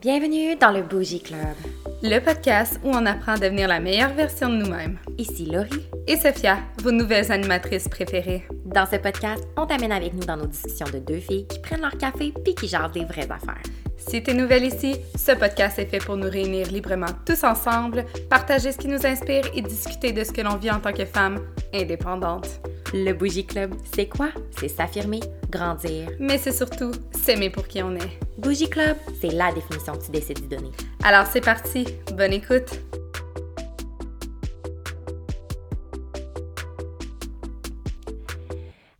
Bienvenue dans le Bougie Club. Le podcast où on apprend à devenir la meilleure version de nous-mêmes. Ici Laurie. Et Sophia, vos nouvelles animatrices préférées. Dans ce podcast, on t'amène avec nous dans nos discussions de deux filles qui prennent leur café puis qui jasent des vraies affaires. Si t'es nouvelle ici, ce podcast est fait pour nous réunir librement tous ensemble, partager ce qui nous inspire et discuter de ce que l'on vit en tant que femme indépendante. Le Bougie Club, c'est quoi? C'est s'affirmer, grandir. Mais c'est surtout s'aimer pour qui on est. Bougie Club, c'est la définition que tu décides de donner. Alors c'est parti, bonne écoute!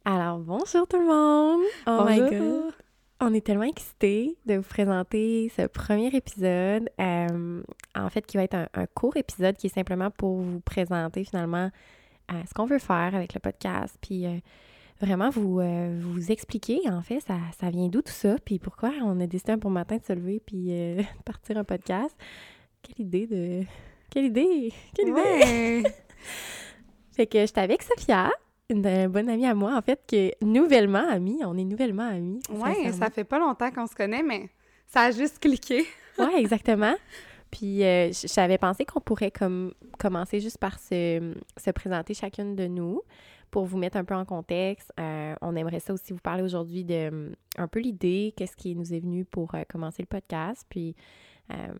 Alors, bonjour tout le monde! Oh my Bonjour. god! On est tellement excités de vous présenter ce premier épisode, euh, en fait, qui va être un, un court épisode qui est simplement pour vous présenter finalement euh, ce qu'on veut faire avec le podcast, puis euh, vraiment vous, euh, vous expliquer, en fait, ça, ça vient d'où tout ça, puis pourquoi on a décidé un bon matin de se lever puis euh, de partir un podcast. Quelle idée de... Quelle idée! Quelle idée! Fait que j'étais avec Sophia, une euh, bonne amie à moi, en fait, qui est nouvellement amie. On est nouvellement ouais, sincèrement. ça fait pas longtemps qu'on se connaît, mais ça a juste cliqué. Ouais, exactement. Puis euh, j'avais pensé qu'on pourrait comme commencer juste par se, se présenter chacune de nous pour vous mettre un peu en contexte. Euh, on aimerait ça aussi vous parler aujourd'hui de euh, un peu l'idée, qu'est-ce qui nous est venu pour euh, commencer le podcast, puis euh,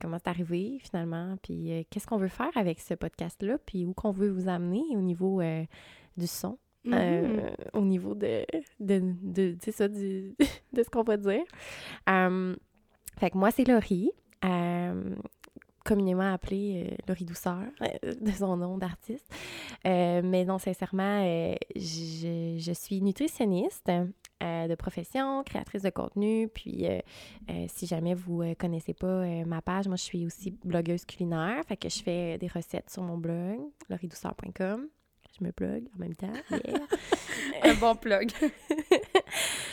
comment c'est arrivé finalement, puis qu'est-ce qu'on veut faire avec ce podcast-là, puis où qu'on veut vous amener au niveau du son. euh, au niveau de, de, de, ça, du- de ce qu'on va dire. Euh, fait que moi, c'est Laurie, euh, communément appelée euh, Laurie Douceur, de son nom d'artiste. Euh, mais non, sincèrement, euh, je, je suis nutritionniste euh, de profession, créatrice de contenu. Puis, euh, euh, si jamais vous ne connaissez pas ma page, moi, je suis aussi blogueuse culinaire. Fait que je fais des recettes sur mon blog, lauriedouceur.com. Je me blog en même temps. yeah. Un bon plug.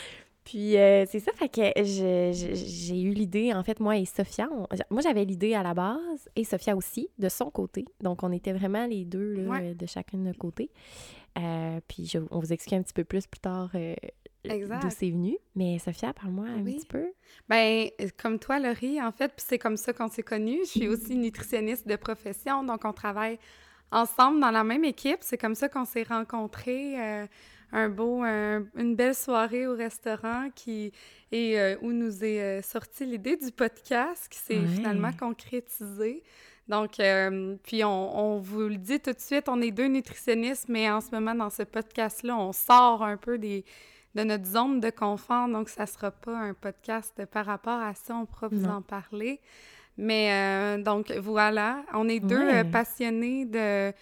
Puis euh, c'est ça, fait que j'ai eu l'idée, en fait, moi et Sophia, on- moi j'avais l'idée à la base, et Sophia aussi, de son côté. Donc on était vraiment les deux, là, Ouais. de chacun de notre côté. Euh, puis je- on vous explique un petit peu plus plus tard euh, d'où c'est venu. Mais Sophia, parle-moi un Oui. petit peu. Ben, comme toi, Laurie, en fait, puis c'est comme ça qu'on s'est connus. Je suis aussi nutritionniste de profession, donc on travaille ensemble dans la même équipe. C'est comme ça qu'on s'est rencontrés. euh, un beau, un- une belle soirée au restaurant qui et euh, où nous est euh, sortie l'idée du podcast qui s'est finalement concrétisée. Donc, euh, puis on, on vous le dit tout de suite, on est deux nutritionnistes, mais en ce moment, dans ce podcast-là, on sort un peu des, de notre zone de confort, donc ça sera pas un podcast par rapport à ça, on pourra vous Non. en parler. Mais euh, donc voilà, on est deux Ouais. passionnés de,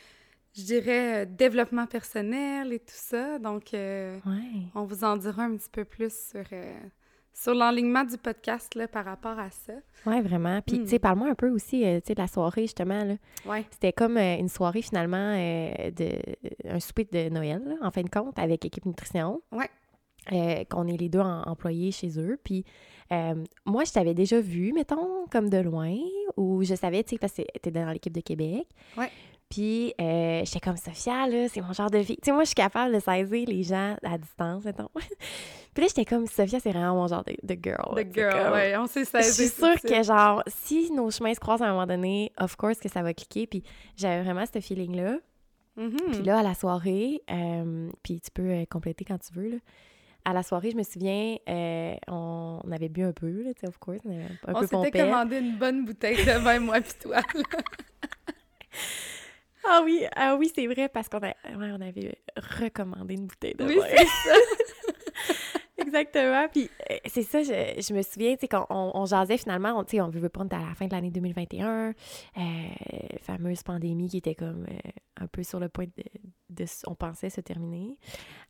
je dirais, euh, développement personnel et tout ça, donc euh, Ouais. on vous en dira un petit peu plus sur, euh, sur l'enlignement du podcast là, par rapport à ça. Ouais, vraiment. Puis, Mm. tu sais, parle-moi un peu aussi, tu sais, de la soirée, justement, là. Ouais. C'était comme une soirée, finalement, de, un souper de Noël, là, en fin de compte, avec Équipe Nutrition. Euh, qu'on est les deux en- employés chez eux. Puis euh, moi, je t'avais déjà vu, mettons, comme de loin, ou je savais, tu sais, parce que t'es dans l'équipe de Québec. Ouais. Puis euh, j'étais comme Sophia, là, c'est mon genre de fille. Tu sais, moi, je suis capable de saisir les gens à distance, mettons. Puis là, j'étais comme Sophia, c'est vraiment mon genre de, de girl. Sais, girl, comme- ouais, on s'est je saisi. suis tout de sûre que, genre, si nos chemins se croisent à un moment donné, of course que ça va cliquer. Puis j'avais vraiment ce feeling-là. Mhm. Puis là, à la soirée, euh, puis tu peux euh, compléter quand tu veux, là. À la soirée, je me souviens, euh, on, on avait bu un peu, là, tu sais, of course, on avait un on peu s'était commandé une bonne bouteille de vin, moi puis toi. Ah oui, ah oui, c'est vrai, parce qu'on a, ouais, on avait recommandé une bouteille de Oui, vin. c'est ça. Exactement. Puis euh, c'est ça, je, je me souviens, tu sais, quand on, on jasait finalement, on, tu sais, on veut prendre à la fin de l'année 2021, euh, fameuse pandémie qui était comme euh, un peu sur le point de, de on pensait se terminer.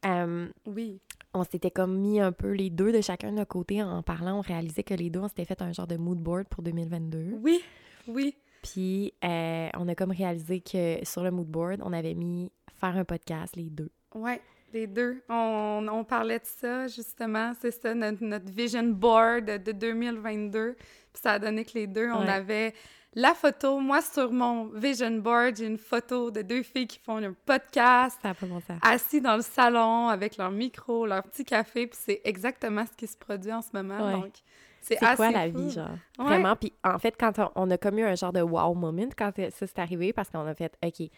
Euh, Oui. on s'était comme mis un peu les deux de chacun de notre côté en parlant, on réalisait que les deux, on s'était fait un genre de mood board pour 2022. Oui, oui. Puis euh, on a comme réalisé que sur le mood board, on avait mis faire un podcast les deux. Ouais, les deux. On, on parlait de ça, justement. C'est ça, notre, notre vision board de 2022. Puis ça a donné que les deux, on avait la photo. Moi, sur mon vision board, j'ai une photo de deux filles qui font un podcast, Ça pas bon sens. assis dans le salon avec leur micro, leur petit café. Puis c'est exactement ce qui se produit en ce moment. Ouais. Donc, c'est quoi la vie, genre? Vraiment. Puis en fait, quand on, a commis un genre de wow moment quand ça s'est arrivé, parce qu'on a fait, OK,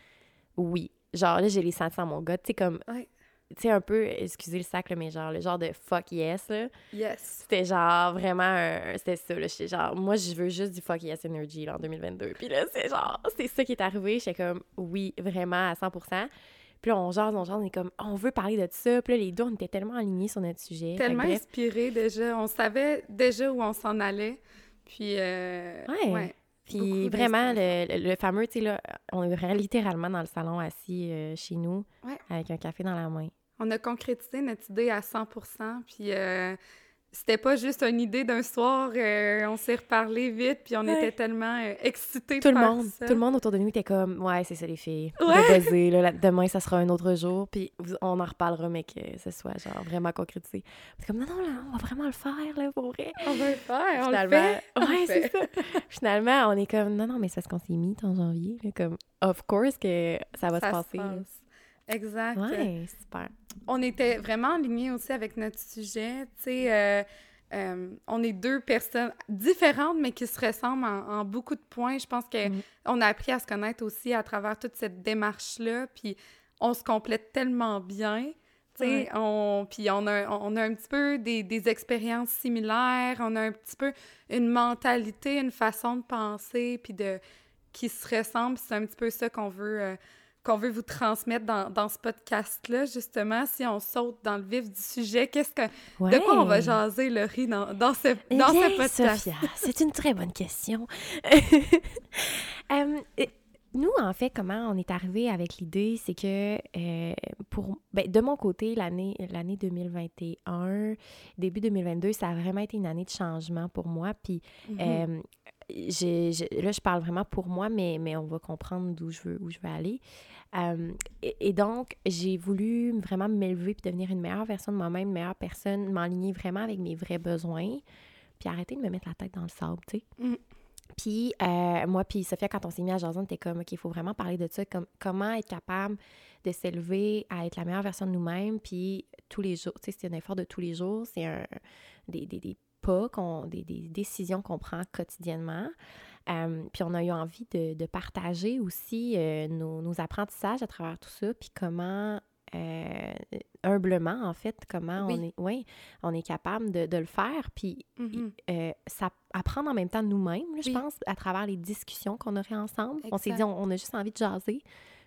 oui. Genre là, j'ai les senti dans mon gars. Tu sais, comme. Tu sais, un peu, excusez le sac, mais genre, le genre de fuck yes, là. Yes. C'était genre vraiment. C'était ça, là. J'étais genre, moi, je veux juste du fuck yes energy, là, en 2022. Puis là, c'est genre, c'est ça qui est arrivé. J'étais comme, oui, vraiment, à 100 puis là, on jase, on jase, on est comme, on veut parler de ça. Puis là, les deux, on était tellement alignés sur notre sujet. Tellement inspirés déjà. On savait déjà où on s'en allait. Puis, euh, ouais. Puis vraiment, le, fameux, tu sais, là, on est littéralement dans le salon assis euh, chez nous avec un café dans la main. On a concrétisé notre idée à 100% Puis euh, c'était pas juste une idée d'un soir, euh, on s'est reparlé vite, puis on était tellement euh, excités tout le monde, Tout le monde autour de nous était comme, ouais, c'est ça les filles, ouais. là, demain ça sera un autre jour, puis on en reparlera, mais que ce soit genre vraiment concrétisé. C'est comme, non, non, là, on va vraiment le faire, là, pour vrai. On va le faire, on le fait. Ouais, c'est ça. Finalement, on est comme, non, non, mais c'est parce qu'on s'est mis en janvier, là, comme, of course que ça va se passer. Exact. Ouais, super. On était vraiment alignés aussi avec notre sujet. Tu sais, euh, euh, on est deux personnes différentes, mais qui se ressemblent en, beaucoup de points. Je pense qu'on mm. on a appris à se connaître aussi à travers toute cette démarche-là. Puis on se complète tellement bien. Tu sais, on, puis on a, on a un petit peu des, des, expériences similaires, on a un petit peu une mentalité, une façon de penser, puis de qui se ressemble. C'est un petit peu ça qu'on veut, euh, qu'on veut vous transmettre dans, dans ce podcast-là, justement, si on saute dans le vif du sujet, qu'est-ce que de quoi on va jaser, Laurie, dans, dans ce, eh dans ce podcast? Sophia, c'est une très bonne question. Euh, nous, en fait, comment on est arrivé avec l'idée, c'est que euh, pour ben, de mon côté, l'année l'année 2021, début 2022, ça a vraiment été une année de changement pour moi. Puis mm-hmm. euh, là, je parle vraiment pour moi, mais, mais on va comprendre d'où je veux, où je veux aller. Euh, et, donc, j'ai voulu vraiment m'élever puis devenir une meilleure version de moi-même, une meilleure personne, m'aligner vraiment avec mes vrais besoins, puis arrêter de me mettre la tête dans le sable, tu sais. Mm. Puis, euh, moi, puis Sophia, quand on s'est mis à jason, on était comme, OK, il faut vraiment parler de ça, comme comment être capable de s'élever à être la meilleure version de nous-mêmes, puis tous les jours, tu sais, c'est un effort de tous les jours, c'est un, des, des, des pas, des, des, décisions qu'on prend quotidiennement. Euh, puis on a eu envie de, de partager aussi euh, nos, nos, apprentissages à travers tout ça, puis comment, euh, humblement en fait, comment on est, ouais, on est capable de, de le faire, puis mm-hmm. ça apprendre en même temps nous-mêmes, je pense, à travers les discussions qu'on aurait ensemble. On s'est dit, on, a juste envie de jaser.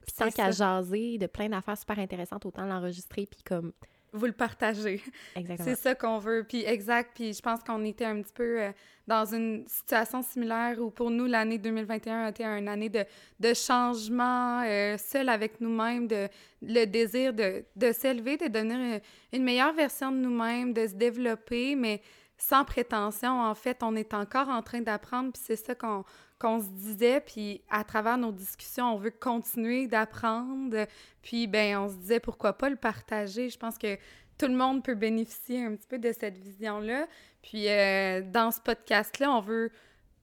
Puis tant qu'à jaser de plein d'affaires super intéressantes, autant l'enregistrer, puis comme vous le partagez. Exactement. C'est ça qu'on veut. Puis exact. Puis je pense qu'on était un petit peu euh, dans une situation similaire où pour nous, l'année 2021 a été une année de, de changement, euh, seul avec nous-mêmes, de le désir de, de s'élever, de devenir une, une, meilleure version de nous-mêmes, de se développer, mais sans prétention. En fait, on est encore en train d'apprendre. Puis c'est ça qu'on qu'on se disait, puis à travers nos discussions, on veut continuer d'apprendre, puis ben on se disait pourquoi pas le partager? Je pense que tout le monde peut bénéficier un petit peu de cette vision-là. Puis euh, dans ce podcast-là, on veut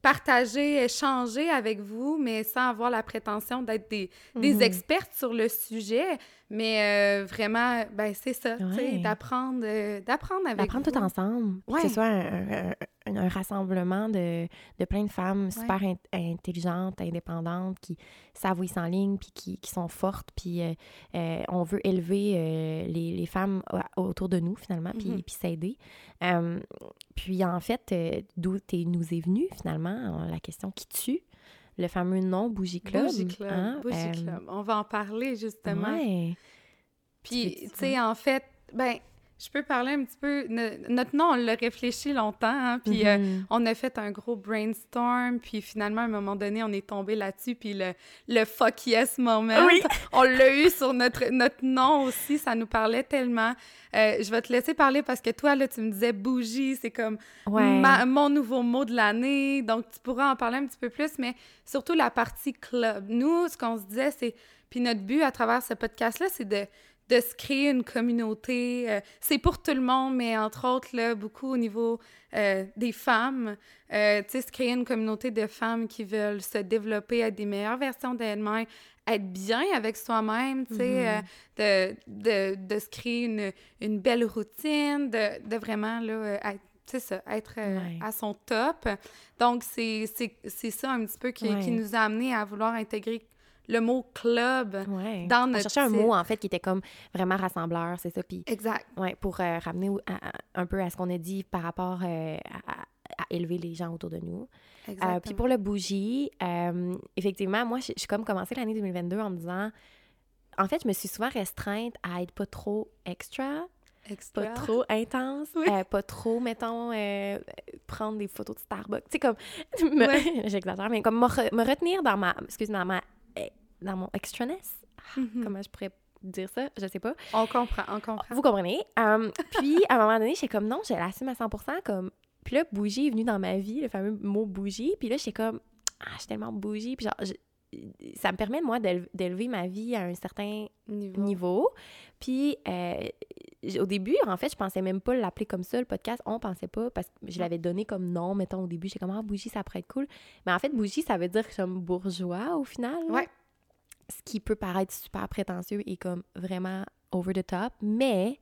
partager, échanger avec vous, mais sans avoir la prétention d'être des, des mhm. expertes sur le sujet. Mais euh, vraiment, ben c'est ça, d'apprendre euh, d'apprendre avec D'apprendre tout ensemble. Que ce soit un, un, rassemblement de, de, plein de femmes super intelligentes, indépendantes, qui savent où ils s'enlignent, puis qui, qui, sont fortes, puis euh, on veut élever les, les, femmes autour de nous, finalement, puis, puis s'aider. puis en fait, d'où nous est venu, finalement, la question qui tue le fameux nom Bougie Club. Bougie Club, hein, Bougie euh, Club. On va en parler, justement. Ouais. Puis, tu sais, en fait, ben, je peux parler un petit peu. notre nom, on l'a réfléchi longtemps, hein, puis euh, mm-hmm. on a fait un gros brainstorm, puis finalement, à un moment donné, on est tombé là-dessus, puis le, le fuck yes moment, oui. on l'a eu sur notre, notre nom aussi, ça nous parlait tellement. Euh, je vais te laisser parler parce que toi, là, tu me disais bougie, c'est comme mon nouveau mot de l'année, donc tu pourras en parler un petit peu plus, mais surtout la partie club. Nous, ce qu'on se disait, c'est. Puis notre but à travers ce podcast-là, c'est de de se créer une communauté. Euh, c'est pour tout le monde, mais entre autres, là, beaucoup au niveau euh, des femmes. Euh, tu sais, se créer une communauté de femmes qui veulent se développer, être des meilleures versions d'elles-mêmes, être bien avec soi-même, tu sais, mm-hmm. de, de, de, se créer une, une belle routine, de, de vraiment, là, être c'est ça, être euh, Ouais. à son top. Donc, c'est c'est- c'est ça un petit peu qui, qui nous a amené à vouloir intégrer le mot club Ouais. dans On notre cherchait un mot, en fait, qui était comme vraiment rassembleur, c'est ça. Puis, Exact. ouais, pour euh, ramener au- à- à- un peu à ce qu'on a dit par rapport euh, à, élever les gens autour de nous. Euh, puis pour le bougie, euh, effectivement, moi, j'ai j'ai comme commencé l'année 2022 en me disant... En fait, je me suis souvent restreinte à être pas trop extra, Extra. pas trop intense, Oui. euh, pas trop, mettons, euh, prendre des photos de Starbucks. Tu sais, comme, me- Ouais. j'exagère, mais comme me, re- me retenir dans ma, excuse-moi, dans, ma, dans mon extraness. Mhm. Comment je pourrais dire ça? Je sais pas. On comprend, on comprend. Vous comprenez? Um, puis, à un moment donné, j'étais comme, non, je l'assume à 100 comme... Puis là, bougie est venu dans ma vie, le fameux mot bougie. Puis là, j'étais comme, ah, je suis tellement bougie. Puis genre, je- ça me permet, moi, d'éle- d'élever ma vie à un certain Niveau. niveau. Puis, euh, au début, en fait, je pensais même pas l'appeler comme ça, le podcast. On pensait pas, parce que je l'avais donné comme nom, mettons, au début. J'étais comme, ah, bougie, ça pourrait être cool. Mais en fait, bougie, ça veut dire comme bourgeois, au final. Ouais. Ce qui peut paraître super prétentieux et comme vraiment over the top. Mais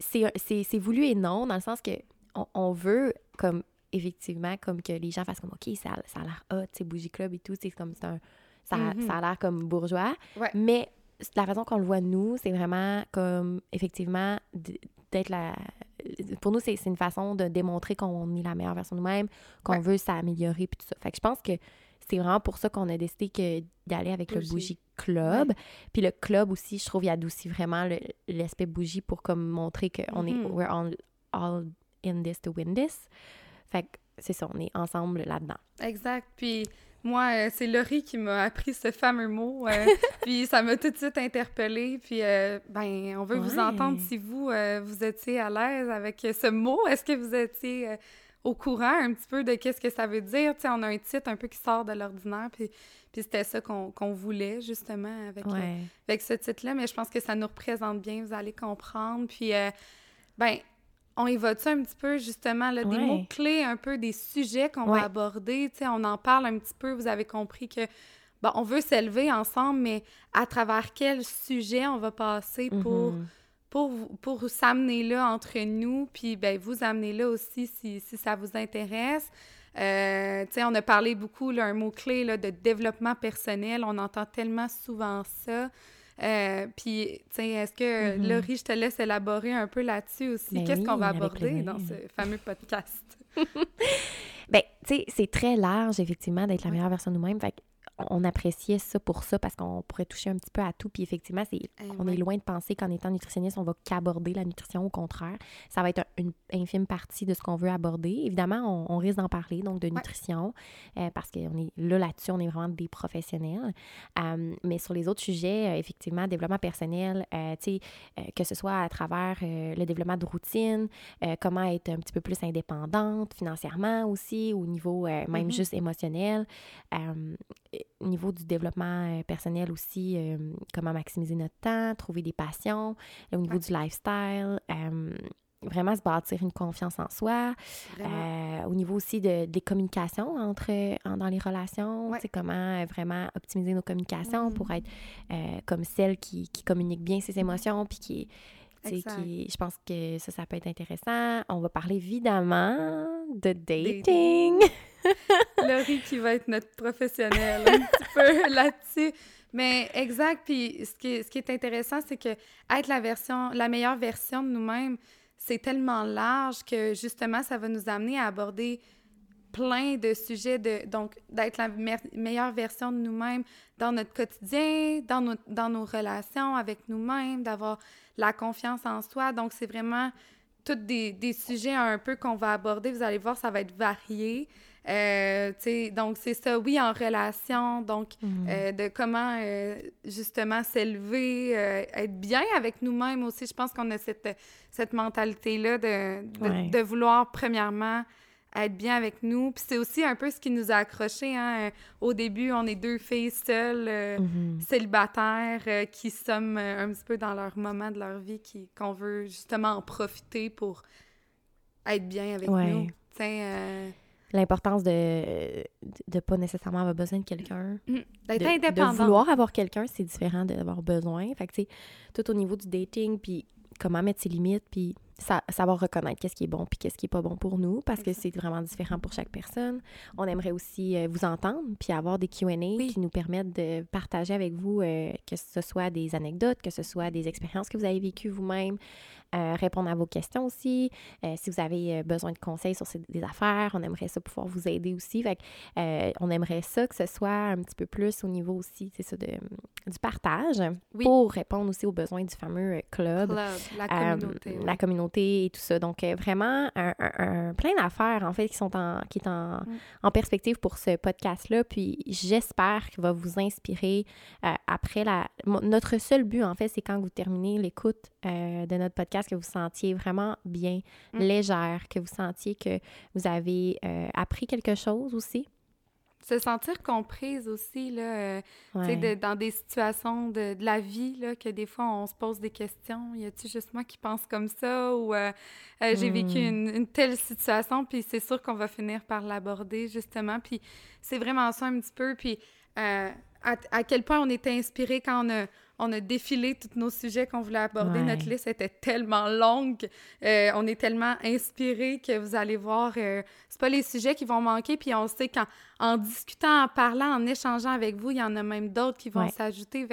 c'est voulu et non, dans le sens que on, on veut, comme, effectivement, comme que les gens fassent comme, OK, ça, ça a l'air hot, c'est Bougie Club et tout, c'est comme, c'est un... Ça, Mhm. ça a l'air comme bourgeois. Ouais. Mais la façon qu'on le voit, nous, c'est vraiment comme, effectivement, d'être la... Pour nous, c'est c'est une façon de démontrer qu'on est la meilleure version de nous-mêmes, qu'on Ouais. veut s'améliorer, puis tout ça. Fait que je pense que c'est vraiment pour ça qu'on a décidé que d'aller avec le Bougie. Club. Puis le club aussi, je trouve, il adoucit vraiment le- l'aspect bougie pour comme montrer qu'on est... Mhm. We're all, all in this to win this. Fait que c'est ça, on est ensemble là-dedans. Exact. Puis moi, euh, c'est Laurie qui m'a appris ce fameux mot. euh, puis ça m'a tout de suite interpellée. Puis, euh, ben, on veut vous entendre si vous, euh, vous étiez à l'aise avec ce mot. Est-ce que vous étiez au courant un petit peu de qu'est-ce que ça veut dire? Tu sais, on a un titre un peu qui sort de l'ordinaire. Puis, puis c'était ça qu'on qu'on voulait, justement, avec, euh, avec ce titre-là. Mais je pense que ça nous représente bien. Vous allez comprendre. Puis, euh, ben, on évoque ça un petit peu, justement, là, des mots-clés, un peu des sujets qu'on Ouais. va aborder. Tu sais, on en parle un petit peu. Vous avez compris que, bon, on veut s'élever ensemble, mais à travers quel sujet on va passer pour, Mhm. Pour, pour s'amener là entre nous, puis ben, vous amener là aussi si, si ça vous intéresse. Euh, on a parlé beaucoup, là, un mot-clé là, de développement personnel. On entend tellement souvent ça. Euh, puis, est-ce que, Mhm. Laurie, je te laisse élaborer un peu là-dessus aussi? Ben Qu'est-ce qu'on va aborder dans ce fameux podcast? Ben, tu sais, c'est très large, effectivement, d'être la meilleure version de nous-mêmes. Fait on appréciait ça pour ça parce qu'on pourrait toucher un petit peu à tout. Puis effectivement, c'est, Eh on ouais. est loin de penser qu'en étant nutritionniste, on va qu'aborder la nutrition. Au contraire, ça va être un- une infime partie de ce qu'on veut aborder. Évidemment, on, on risque d'en parler, donc de nutrition, euh, parce qu'on est là, là-dessus, on est vraiment des professionnels. Euh, mais sur les autres sujets, euh, effectivement, développement personnel, tu sais, que ce soit à travers le développement de routine, comment être un petit peu plus indépendante financièrement aussi, au niveau même Mhm. juste émotionnel. Euh, au niveau du développement euh, personnel aussi, euh, comment maximiser notre temps, trouver des passions, au niveau Ouais. du lifestyle, euh, vraiment se bâtir une confiance en soi, euh, au niveau aussi de, des communications entre, en- dans les relations, Ouais. comment euh, vraiment optimiser nos communications Mhm. pour être euh, comme celle qui, qui communique bien ses émotions, puis qui, qui, je pense que ça, ça peut être intéressant. On va parler évidemment de dating. Dating. Laurie qui va être notre professionnelle un petit peu là-dessus. Mais exact. Puis ce qui est, ce qui est intéressant, c'est que être la version, la meilleure version de nous-mêmes, c'est tellement large que justement, ça va nous amener à aborder plein de sujets de donc d'être la me- meilleure version de nous-mêmes dans notre quotidien, dans nos, dans nos relations avec nous-mêmes, d'avoir la confiance en soi. Donc c'est vraiment tous des, des sujets un peu qu'on va aborder. Vous allez voir, ça va être varié. Euh, donc, c'est ça, oui, en relation, donc Mhm. euh, de comment euh, justement s'élever, être bien avec nous-mêmes aussi. Je pense qu'on a cette, cette mentalité-là de, de, Ouais. de vouloir, premièrement, être bien avec nous. Puis c'est aussi un peu ce qui nous a accrochés. Hein? Au début, on est deux filles seules, euh, Mhm. célibataires, euh, qui sommes euh, un petit peu dans leur moment de leur vie, qui, qu'on veut justement en profiter pour être bien avec Ouais. nous. L'importance de ne pas nécessairement avoir besoin de quelqu'un. mm, d'être de, indépendant. de vouloir avoir quelqu'un, c'est différent d'avoir besoin. Fait que, tu sais, tout au niveau du dating, puis comment mettre ses limites, puis savoir reconnaître qu'est-ce qui est bon puis qu'est-ce qui est pas bon pour nous parce que c'est vraiment différent pour chaque personne. On aimerait aussi euh, vous entendre puis avoir des Q&A qui nous permettent de partager avec vous euh, que ce soit des anecdotes, que ce soit des expériences que vous avez vécues vous-même, euh, répondre à vos questions aussi. Si vous avez besoin de conseils sur des affaires, on aimerait ça pouvoir vous aider aussi. Fait on aimerait ça que ce soit un petit peu plus au niveau aussi, c'est ça, de, du partage pour répondre aussi aux besoins du fameux club. la communauté. La communauté et tout ça. Donc, vraiment, un, plein d'affaires, en fait, qui sont en, qui est en, mm. en perspective pour ce podcast-là. Puis, j'espère qu'il va vous inspirer après la... Notre seul but, en fait, c'est quand vous terminez l'écoute de notre podcast, que vous sentiez vraiment bien, mm. légère, que vous sentiez que vous avez euh, appris quelque chose aussi. Se sentir comprise aussi, là, euh, dans des situations de, la vie, là, que des fois, on se pose des questions. Y a-tu juste moi qui pense comme ça? Ou euh, j'ai vécu mm. une, telle situation, puis c'est sûr qu'on va finir par l'aborder, justement. Puis c'est vraiment ça un petit peu. Puis à, à, quel point on était inspiré quand on a on a défilé tous nos sujets qu'on voulait aborder. Notre liste était tellement longue. Euh, on est tellement inspiré que vous allez voir, euh, c'est pas les sujets qui vont manquer. Puis on sait qu'en discutant, en parlant, en échangeant avec vous, il y en a même d'autres qui vont s'ajouter.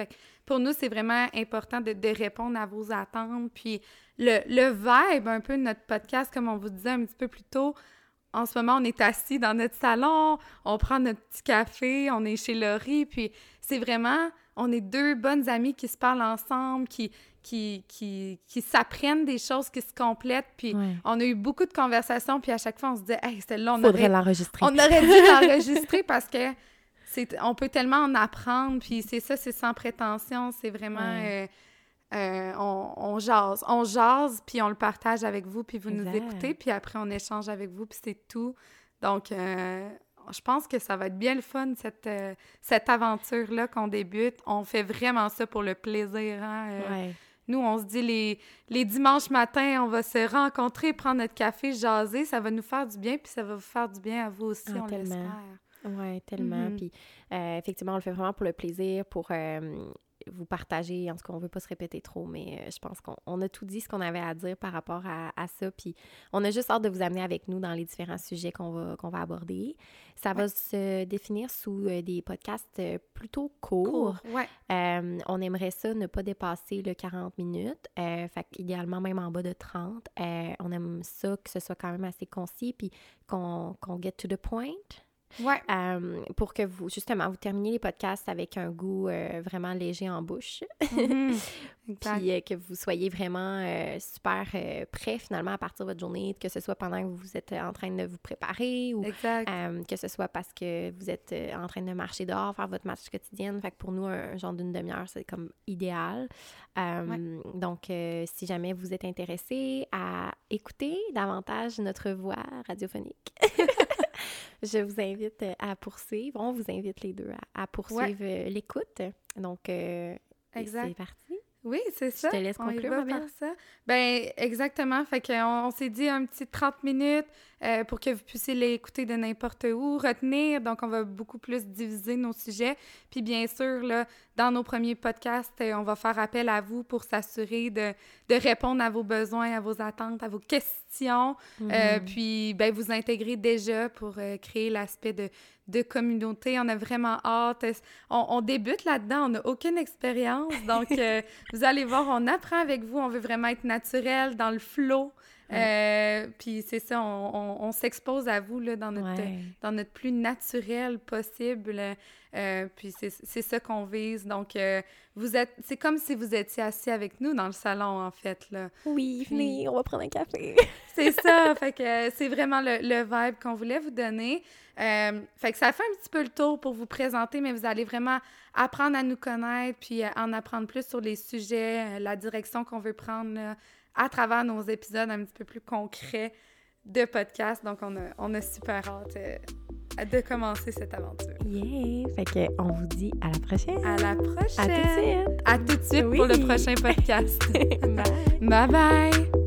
Pour nous, c'est vraiment important de, répondre à vos attentes. Puis le, le vibe un peu de notre podcast, comme on vous disait un petit peu plus tôt, en ce moment, on est assis dans notre salon, on prend notre petit café, on est chez Laurie, puis c'est vraiment on est deux bonnes amies qui se parlent ensemble, qui, qui, qui, qui s'apprennent des choses, qui se complètent. Puis on a eu beaucoup de conversations, puis à chaque fois, on se dit, hey, celle-là, on aurait l'enregistrer. On aurait dû l'enregistrer parce que c'est, on peut tellement en apprendre. Puis c'est ça, c'est sans prétention. C'est vraiment. Euh, euh, on, on, jase. On jase, puis on le partage avec vous, puis vous nous écoutez, puis après, on échange avec vous, puis c'est tout. Donc, euh, je pense que ça va être bien le fun, cette, euh, cette aventure-là qu'on débute. On fait vraiment ça pour le plaisir. Hein? Euh, nous, on se dit les, les dimanches matins, on va se rencontrer, prendre notre café, jaser. Ça va nous faire du bien, puis ça va vous faire du bien à vous aussi, ah, on l'espère. Oui, tellement. Mm-hmm. Puis, euh, effectivement, on le fait vraiment pour le plaisir, pour vous partager. En tout cas, on veut pas se répéter trop, mais euh, je pense qu'on a tout dit ce qu'on avait à dire par rapport à, ça. Puis on a juste hâte de vous amener avec nous dans les différents sujets qu'on va, qu'on va aborder. Ça va se définir sous euh, des podcasts euh, plutôt courts. on aimerait ça ne pas dépasser le 40 minutes. fait idéalement même en bas de 30. on aime ça que ce soit quand même assez concis puis qu'on get to the point. Ouais. Euh, pour que vous, justement, vous terminiez les podcasts avec un goût euh, vraiment léger en bouche. Mhm. Puis euh, que vous soyez vraiment super prêt finalement à partir de votre journée, que ce soit pendant que vous êtes en train de vous préparer ou que ce soit parce que vous êtes en train de marcher dehors, faire votre marche quotidienne. Fait que pour nous, un, genre d'une demi-heure, c'est comme idéal. Donc, si jamais vous êtes intéressé à écouter davantage notre voix radiophonique, je vous invite euh, à poursuivre. On vous invite les deux à, poursuivre euh, l'écoute. Donc, euh, c'est parti. Oui, c'est ça. Je te laisse conclure, on va ça. Ben exactement. Fait qu'on on, s'est dit un petit 30 minutes pour que vous puissiez l'écouter de n'importe où, retenir. Donc, on va beaucoup plus diviser nos sujets. Puis, bien sûr, là, dans nos premiers podcasts, on va faire appel à vous pour s'assurer de, de, répondre à vos besoins, à vos attentes, à vos questions. Mm-hmm. puis, ben, vous intégrer déjà pour créer l'aspect de de communauté. On a vraiment hâte. On, débute là-dedans, on n'a aucune expérience. Donc, euh, vous allez voir, on apprend avec vous. On veut vraiment être naturel, dans le flow. Euh, puis c'est ça, on, s'expose à vous là, dans, notre, dans notre plus naturel possible. Euh, puis c'est ça qu'on vise. Donc, vous êtes, c'est comme si vous étiez assis avec nous dans le salon, en fait. Là. Oui, venez, on va prendre un café. c'est ça, fait que c'est vraiment le, le vibe qu'on voulait vous donner. Euh, fait que ça fait un petit peu le tour pour vous présenter, mais vous allez vraiment apprendre à nous connaître, puis euh, en apprendre plus sur les sujets, euh, la direction qu'on veut prendre à travers nos épisodes un petit peu plus concrets de podcast. Donc, on a, on a super hâte de commencer cette aventure. Yeah! Fait que on vous dit à la prochaine! À la prochaine! À tout de suite! À tout de suite pour le prochain podcast. bye! Bye bye!